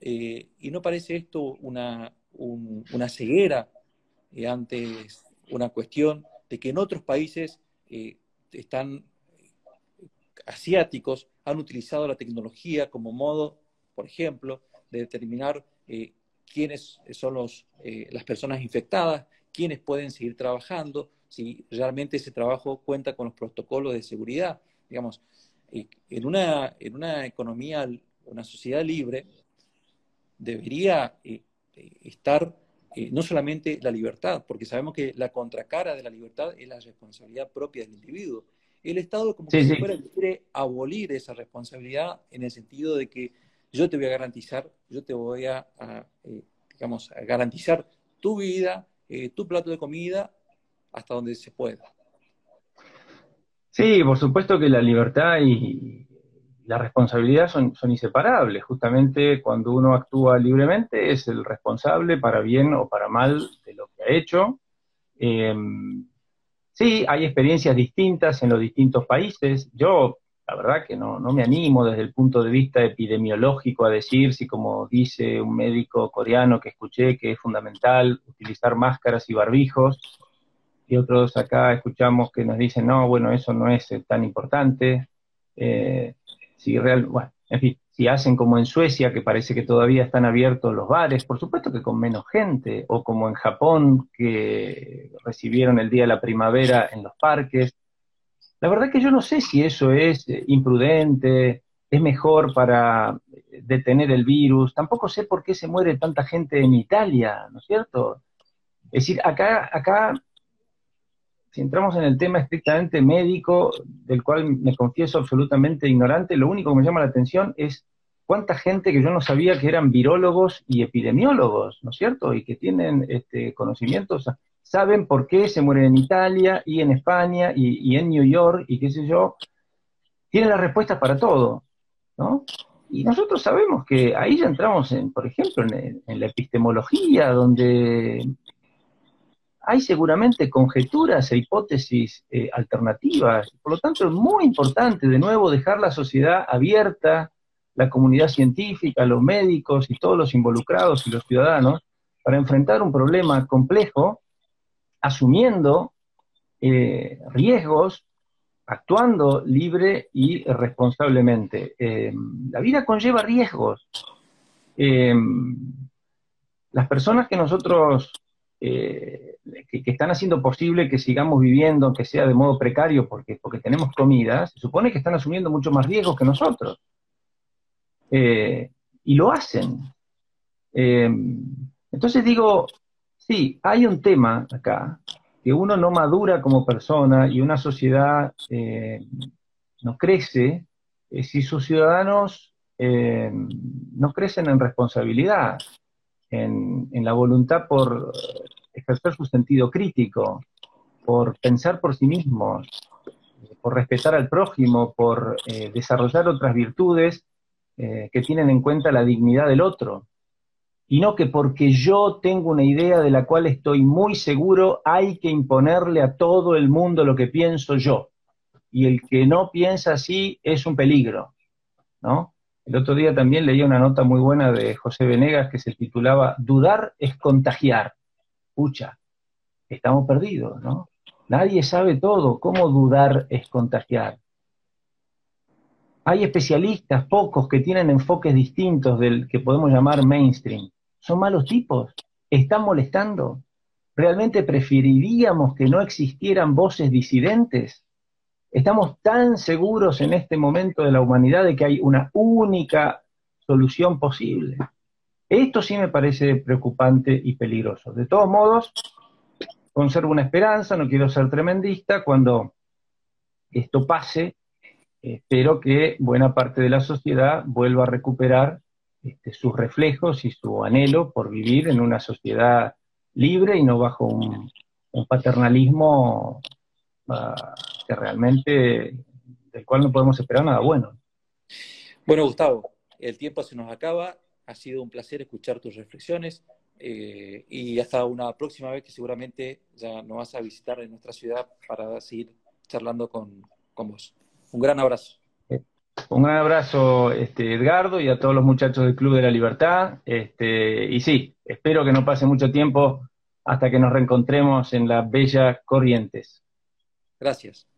¿Y no parece esto una, una ceguera antes una cuestión de que en otros países eh, están asiáticos han utilizado la tecnología como modo, por ejemplo, de determinar eh, quiénes son los, eh, las personas infectadas, quiénes pueden seguir trabajando, si realmente ese trabajo cuenta con los protocolos de seguridad. Digamos, en, una, en una economía, una sociedad libre, debería estar eh, no solamente la libertad, porque sabemos que la contracara de la libertad es la responsabilidad propia del individuo. El Estado como que quiere abolir esa responsabilidad en el sentido de que yo te voy a garantizar, yo te voy a, eh, digamos, a garantizar tu vida, eh, tu plato de comida, hasta donde se pueda. Sí, por supuesto que la libertad y, la responsabilidad son, inseparables. Justamente cuando uno actúa libremente es el responsable para bien o para mal de lo que ha hecho. Em, sí, hay experiencias distintas en los distintos países. Yo, la verdad que no, no me animo desde el punto de vista epidemiológico a decir si, como dice un médico coreano que escuché, que es fundamental utilizar máscaras y barbijos, y otros acá escuchamos que nos dicen, no, bueno, eso no es tan importante. Eh, si si hacen como en Suecia, que parece que todavía están abiertos los bares, por supuesto que con menos gente, o como en Japón, que recibieron el día de la primavera en los parques. La verdad que yo no sé si eso es eh, imprudente, es mejor para eh, detener el virus, tampoco sé por qué se muere tanta gente en Italia, ¿no es cierto? Es decir, acá, acá si entramos en el tema estrictamente médico, del cual me confieso absolutamente ignorante, lo único que me llama la atención es cuánta gente que yo no sabía que eran virólogos y epidemiólogos, ¿no es cierto? Y que tienen este, conocimientos, saben por qué se mueren en Italia y en España y, en New York y qué sé yo. tiene las respuestas para todo, ¿no? Y nosotros sabemos que ahí ya entramos, en, por ejemplo, en, la epistemología, donde hay seguramente conjeturas e hipótesis eh, alternativas. Por lo tanto, es muy importante, de nuevo, dejar la sociedad abierta, la comunidad científica, los médicos y todos los involucrados y los ciudadanos, para enfrentar un problema complejo, asumiendo eh, riesgos actuando libre y responsablemente. Eh, la vida conlleva riesgos. Las personas que nosotros, eh, que, están haciendo posible que sigamos viviendo, que sea de modo precario porque, porque tenemos comida, se supone que están asumiendo mucho más riesgos que nosotros. y lo hacen. entonces digo, sí, hay un tema acá que uno no madura como persona y una sociedad eh, no crece eh, si sus ciudadanos eh, no crecen en responsabilidad, en, la voluntad por ejercer su sentido crítico, por pensar por sí mismos, por respetar al prójimo, por desarrollar otras virtudes que tienen en cuenta la dignidad del otro y no que porque yo tengo una idea de la cual estoy muy seguro, hay que imponerle a todo el mundo lo que pienso yo. Y el que no piensa así es un peligro, ¿no? El otro día también leí una nota muy buena de José Venegas que se titulaba Dudar es contagiar. Pucha, estamos perdidos, ¿no? Nadie sabe todo. ¿Cómo dudar es contagiar? Hay especialistas, pocos, que tienen enfoques distintos del que podemos llamar mainstream son malos tipos, están molestando. ¿Realmente preferiríamos que no existieran voces disidentes? Estamos tan seguros en este momento de la humanidad de que hay una única solución posible. Esto sí me parece preocupante y peligroso. De todos modos, conservo una esperanza, no quiero ser tremendista, cuando esto pase, espero que buena parte de la sociedad vuelva a recuperar este, sus reflejos y su anhelo por vivir en una sociedad libre y no bajo un, paternalismo ah, que realmente del cual no podemos esperar nada bueno. Bueno, Gustavo, el tiempo se nos acaba. Ha sido un placer escuchar tus reflexiones eh, y hasta una próxima vez que seguramente ya nos vas a visitar en nuestra ciudad para seguir charlando con, con vos. Un gran abrazo. Un gran abrazo, este, Edgardo, y a todos los muchachos del Club de la Libertad. Este, y sí, espero que no pase mucho tiempo hasta que nos reencontremos en las bellas Corrientes. Gracias.